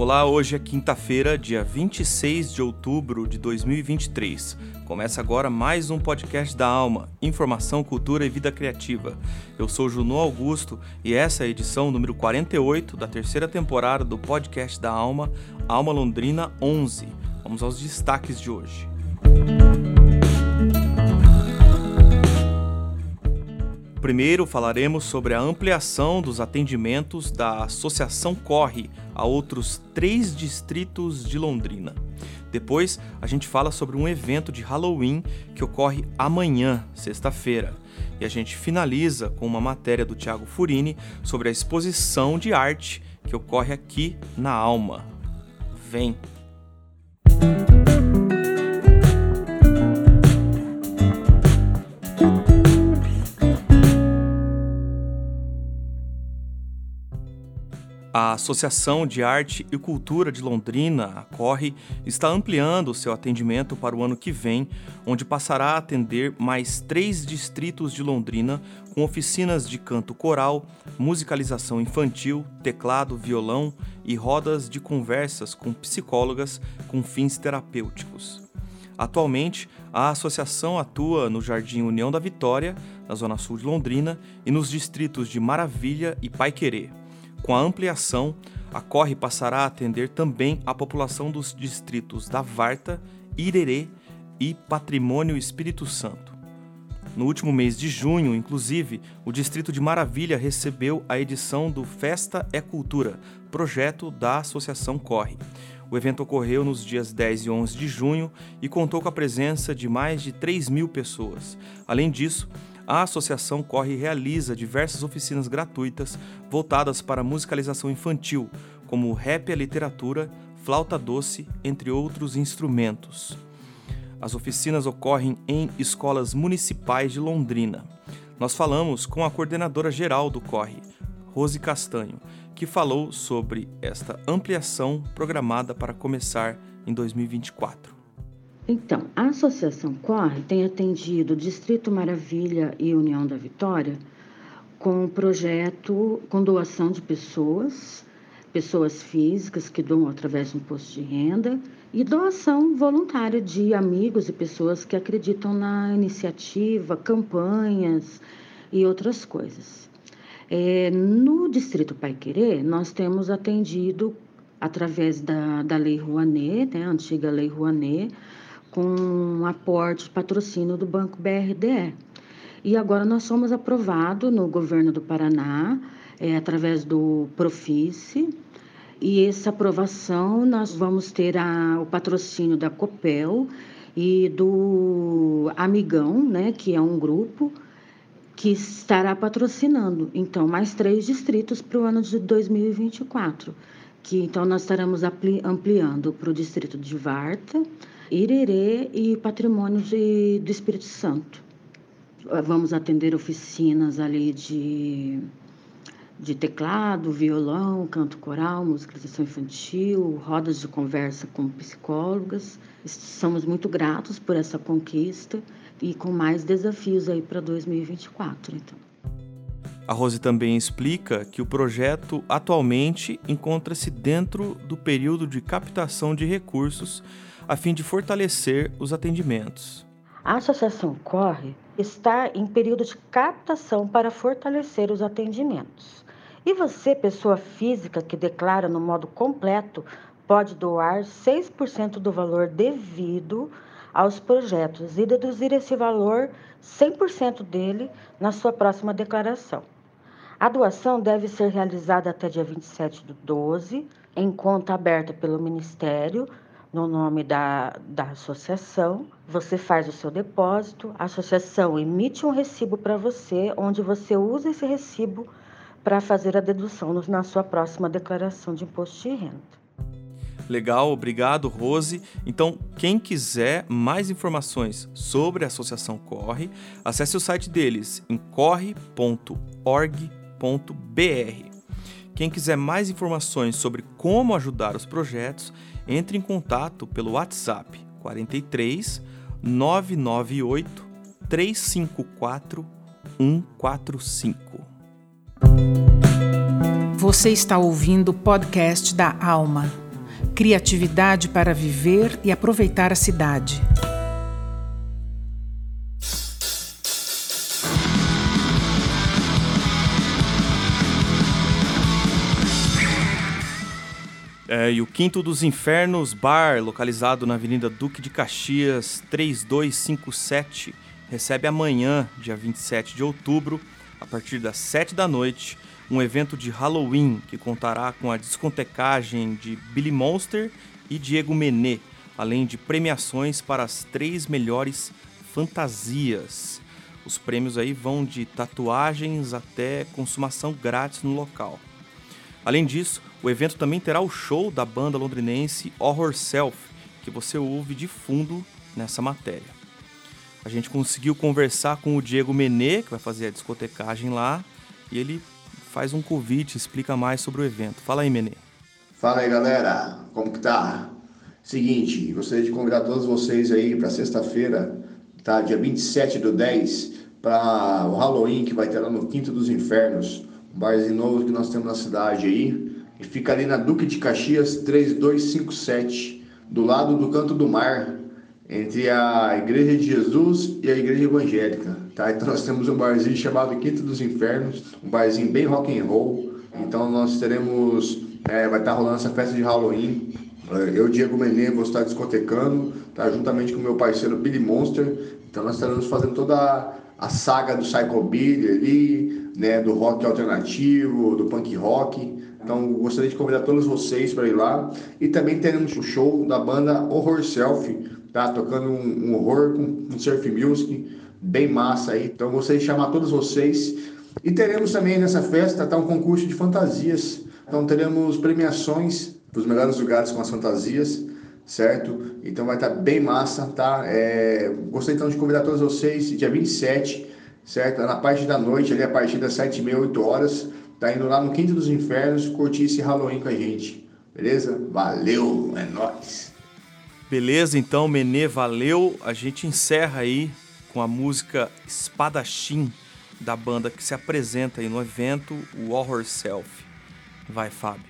Olá, hoje é quinta-feira, dia 26 de outubro de 2023. Começa agora mais um podcast da Alma, Informação, Cultura e Vida Criativa. Eu sou Juno Augusto e essa é a edição número 48 da terceira temporada do podcast da Alma, Alma Londrina 11. Vamos aos destaques de hoje. Primeiro falaremos sobre a ampliação dos atendimentos da Associação Corre a outros três distritos de Londrina. Depois, a gente fala sobre um evento de Halloween que ocorre amanhã, sexta-feira. E a gente finaliza com uma matéria do Tiago Furini sobre a exposição de arte que ocorre aqui na Alma. Vem! A Associação de Arte e Cultura de Londrina, a Corre, está ampliando seu atendimento para o ano que vem, onde passará a atender mais três distritos de Londrina, com oficinas de canto coral, musicalização infantil, teclado, violão e rodas de conversas com psicólogas com fins terapêuticos. Atualmente, a associação atua no Jardim União da Vitória, na Zona Sul de Londrina, e nos distritos de Maravilha e Paiquerê. Com a ampliação, a Corre passará a atender também a população dos distritos da Varta, Irerê e Patrimônio Espírito Santo. No último mês de junho, inclusive, o Distrito de Maravilha recebeu a edição do Festa é Cultura, projeto da Associação Corre. O evento ocorreu nos dias 10 e 11 de junho e contou com a presença de mais de 3 mil pessoas. Além disso, a associação Corre realiza diversas oficinas gratuitas voltadas para musicalização infantil, como rap e literatura, flauta doce, entre outros instrumentos. As oficinas ocorrem em escolas municipais de Londrina. Nós falamos com a coordenadora geral do Corre, Rose Castanho, que falou sobre esta ampliação programada para começar em 2024. Então, a Associação Corre tem atendido o Distrito Maravilha e União da Vitória com um projeto com doação de pessoas, pessoas físicas que doam através de imposto de renda e doação voluntária de amigos e pessoas que acreditam na iniciativa, campanhas e outras coisas. É, no Distrito Pai Querer, nós temos atendido através da, da Lei Rouanet, né, a antiga Lei Rouanet, com aporte, patrocínio do Banco BRDE. E agora nós somos aprovados no governo do Paraná, é, através do Profice, e essa aprovação nós vamos ter a, o patrocínio da Copel e do Amigão, né, que é um grupo que estará patrocinando. Então, mais três distritos para o ano de 2024, que então nós estaremos ampliando para o distrito de Varta, Irerê e Patrimônio de, do Espírito Santo. Vamos atender oficinas ali de, de teclado, violão, canto coral, musicalização infantil, rodas de conversa com psicólogas. Somos muito gratos por essa conquista e com mais desafios aí para 2024, então. A Rose também explica que o projeto atualmente encontra-se dentro do período de captação de recursos a fim de fortalecer os atendimentos. A Associação Corre está em período de captação para fortalecer os atendimentos. E você, pessoa física que declara no modo completo, pode doar 6% do valor devido aos projetos e deduzir esse valor 100% dele na sua próxima declaração. A doação deve ser realizada até dia 27 do 12, em conta aberta pelo Ministério no nome da, da associação, você faz o seu depósito, a associação emite um recibo para você, onde você usa esse recibo para fazer a dedução na sua próxima declaração de imposto de renda. Legal, obrigado, Rose. Então, quem quiser mais informações sobre a Associação Corre, acesse o site deles em corre.org.br. Quem quiser mais informações sobre como ajudar os projetos, entre em contato pelo WhatsApp 43 998 354 145. Você está ouvindo o podcast da Alma. Criatividade para viver e aproveitar a cidade. É, e o Quinto dos Infernos Bar, localizado na Avenida Duque de Caxias 3257, recebe amanhã, dia 27 de outubro, a partir das 7 da noite, um evento de Halloween que contará com a discotecagem de Billy Monster e Diego Mené, além de premiações para as três melhores fantasias. Os prêmios aí vão de tatuagens até consumação grátis no local. Além disso, o evento também terá o show da banda londrinense Horror Self, que você ouve de fundo nessa matéria. A gente conseguiu conversar com o Diego Menê, que vai fazer a discotecagem lá, e ele faz um convite, explica mais sobre o evento. Fala aí, Menê. Fala aí, galera. Como que tá? Seguinte, gostaria de convidar todos vocês aí para sexta-feira, tá? Dia 27 do 10, para o Halloween que vai ter lá no Quinto dos Infernos, um barzinho novo que nós temos na cidade aí. Fica ali na Duque de Caxias 3257, do lado do Canto do Mar, entre a Igreja de Jesus e a Igreja Evangélica, tá? Então nós temos um barzinho chamado Quinto dos Infernos, um barzinho bem rock and roll. Então nós teremos, é, vai estar rolando essa festa de Halloween. Eu, Diego Menê, vou estar discotecando, tá? Juntamente com meu parceiro Billy Monster. Então nós estaremos fazendo toda a saga do Psycho Billy ali, né? Do rock alternativo, do punk rock. Então, gostaria de convidar todos vocês para ir lá. E também teremos o show da banda Horror Self, tá? Tocando um, um horror com um surf music, bem massa aí. Então, gostaria de chamar todos vocês. E teremos também nessa festa tá, um concurso de fantasias. Então, teremos premiações para os melhores lugares com as fantasias, certo? Então, vai estar tá bem massa, tá? É... Gostaria então de convidar todos vocês, dia 27, certo? Na parte da noite, ali a partir das 7h30, 8 horas tá indo lá no Quinto dos Infernos curtir esse Halloween com a gente. Beleza? Valeu, é nóis. Beleza, então, Menê, valeu. A gente encerra aí com a música Espadachim da banda que se apresenta aí no evento, o Horror Self. Vai, Fábio.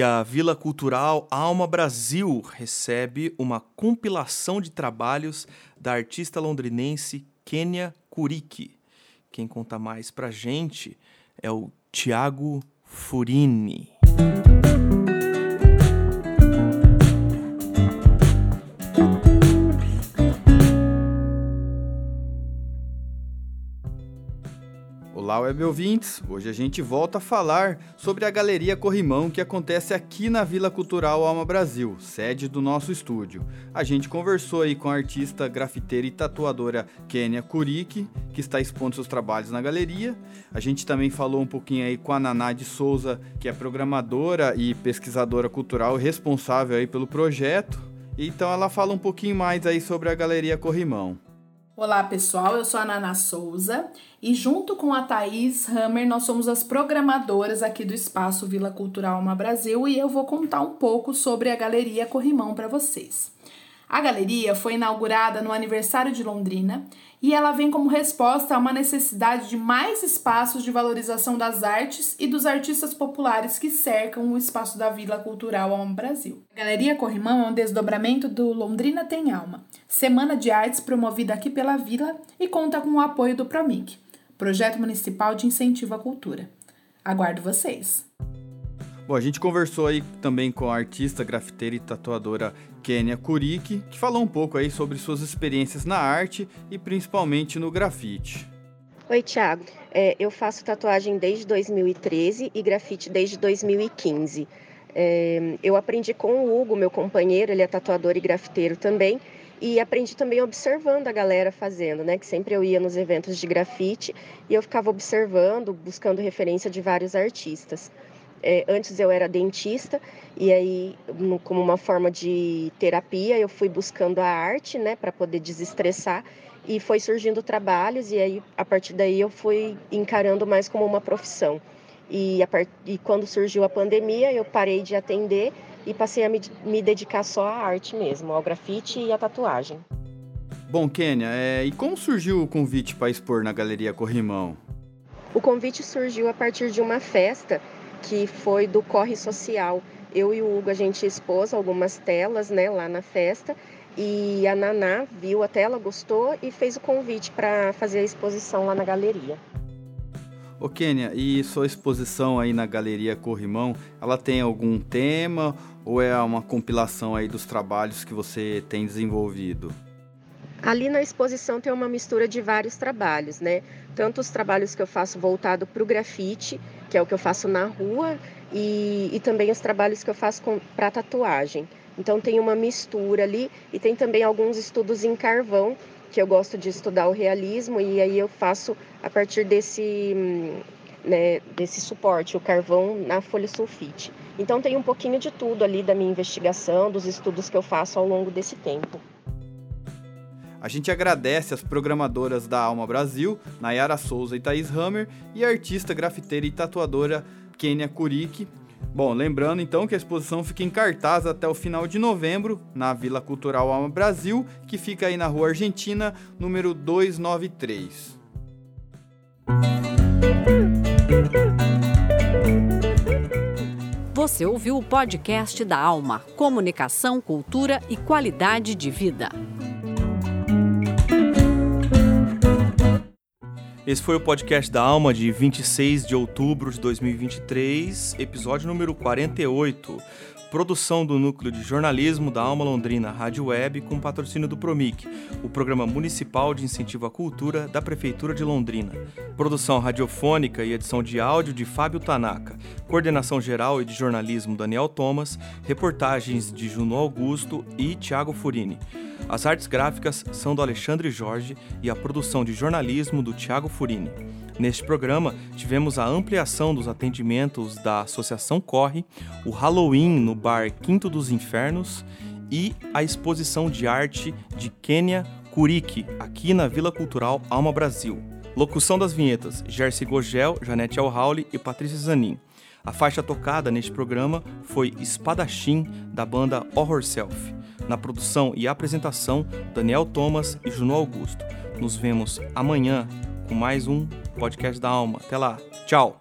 E a Vila Cultural Alma Brasil recebe uma compilação de trabalhos da artista londrinense Kênia Kuriki. Quem conta mais pra gente é o Tiago Furini. Olá, web ouvintes! Hoje a gente volta a falar sobre a Galeria Corrimão que acontece aqui na Vila Cultural Alma Brasil, sede do nosso estúdio. A gente conversou aí com a artista grafiteira e tatuadora Kênia Kuriki, que está expondo seus trabalhos na galeria. A gente também falou um pouquinho aí com a Naná de Souza, que é programadora e pesquisadora cultural responsável aí pelo projeto. Então ela fala um pouquinho mais aí sobre a Galeria Corrimão. Olá pessoal, eu sou a Nana Souza e junto com a Thaís Hammer nós somos as programadoras aqui do Espaço Vila Cultural Alma Brasil e eu vou contar um pouco sobre a Galeria Corrimão para vocês. A galeria foi inaugurada no aniversário de Londrina e ela vem como resposta a uma necessidade de mais espaços de valorização das artes e dos artistas populares que cercam o espaço da Vila Cultural Alma Brasil. A Galeria Corrimão é um desdobramento do Londrina Tem Alma, semana de artes promovida aqui pela Vila e conta com o apoio do Promic, Projeto Municipal de Incentivo à Cultura. Aguardo vocês! Bom, a gente conversou aí também com a artista, grafiteira e tatuadora Kênia Kuriki, que falou um pouco aí sobre suas experiências na arte e principalmente no grafite. Oi, Thiago. É, eu faço tatuagem desde 2013 e grafite desde 2015. É, eu aprendi com o Hugo, meu companheiro, ele é tatuador e grafiteiro também, e aprendi também observando a galera fazendo, né? Que sempre eu ia nos eventos de grafite e eu ficava observando, buscando referência de vários artistas. É, antes eu era dentista e aí, como uma forma de terapia, eu fui buscando a arte, né, para poder desestressar e foi surgindo trabalhos e aí a partir daí eu fui encarando mais como uma profissão. E, part... e quando surgiu a pandemia, eu parei de atender e passei a me, me dedicar só à arte mesmo, ao grafite e à tatuagem. Bom, Kênia, é... e como surgiu o convite para expor na Galeria Corrimão? O convite surgiu a partir de uma festa que foi do Corre Social. Eu e o Hugo, a gente expôs algumas telas né, lá na festa e a Naná viu a tela, gostou e fez o convite para fazer a exposição lá na galeria. Ô Kênia, e sua exposição aí na Galeria Corrimão, ela tem algum tema ou é uma compilação aí dos trabalhos que você tem desenvolvido? Ali na exposição tem uma mistura de vários trabalhos, né? Tanto os trabalhos que eu faço voltado para o grafite, que é o que eu faço na rua, e, e também os trabalhos que eu faço para tatuagem. Então tem uma mistura ali e tem também alguns estudos em carvão, que eu gosto de estudar o realismo, e aí eu faço a partir desse, né, desse suporte, o carvão na folha sulfite. Então tem um pouquinho de tudo ali da minha investigação, dos estudos que eu faço ao longo desse tempo. A gente agradece as programadoras da Alma Brasil, Nayara Souza e Thaís Hammer, e a artista grafiteira e tatuadora Kênia Kuriki. Bom, lembrando então que a exposição fica em cartaz até o final de novembro na Vila Cultural Alma Brasil, que fica aí na Rua Argentina, número 293. Você ouviu o podcast da Alma: Comunicação, Cultura e Qualidade de Vida. Esse foi o podcast da Alma de 26 de outubro de 2023, episódio número 48. Produção do Núcleo de Jornalismo da Alma Londrina Rádio Web com patrocínio do Promic, o Programa Municipal de Incentivo à Cultura da Prefeitura de Londrina. Produção radiofônica e edição de áudio de Fábio Tanaka. Coordenação geral e de jornalismo Daniel Thomas. Reportagens de Juno Augusto e Tiago Furini. As artes gráficas são do Alexandre Jorge e a produção de jornalismo do Tiago Furini. Neste programa, tivemos a ampliação dos atendimentos da Associação Corre, o Halloween no bar Quinto dos Infernos e a exposição de arte de Kênia Kuriki, aqui na Vila Cultural Alma Brasil. Locução das vinhetas: Jersey Gogel, Janete Alhauli e Patrícia Zanin. A faixa tocada neste programa foi Espadachim, da banda Horror Self. Na produção e apresentação, Daniel Thomas e Juno Augusto. Nos vemos amanhã com mais um podcast da Alma. Até lá. Tchau.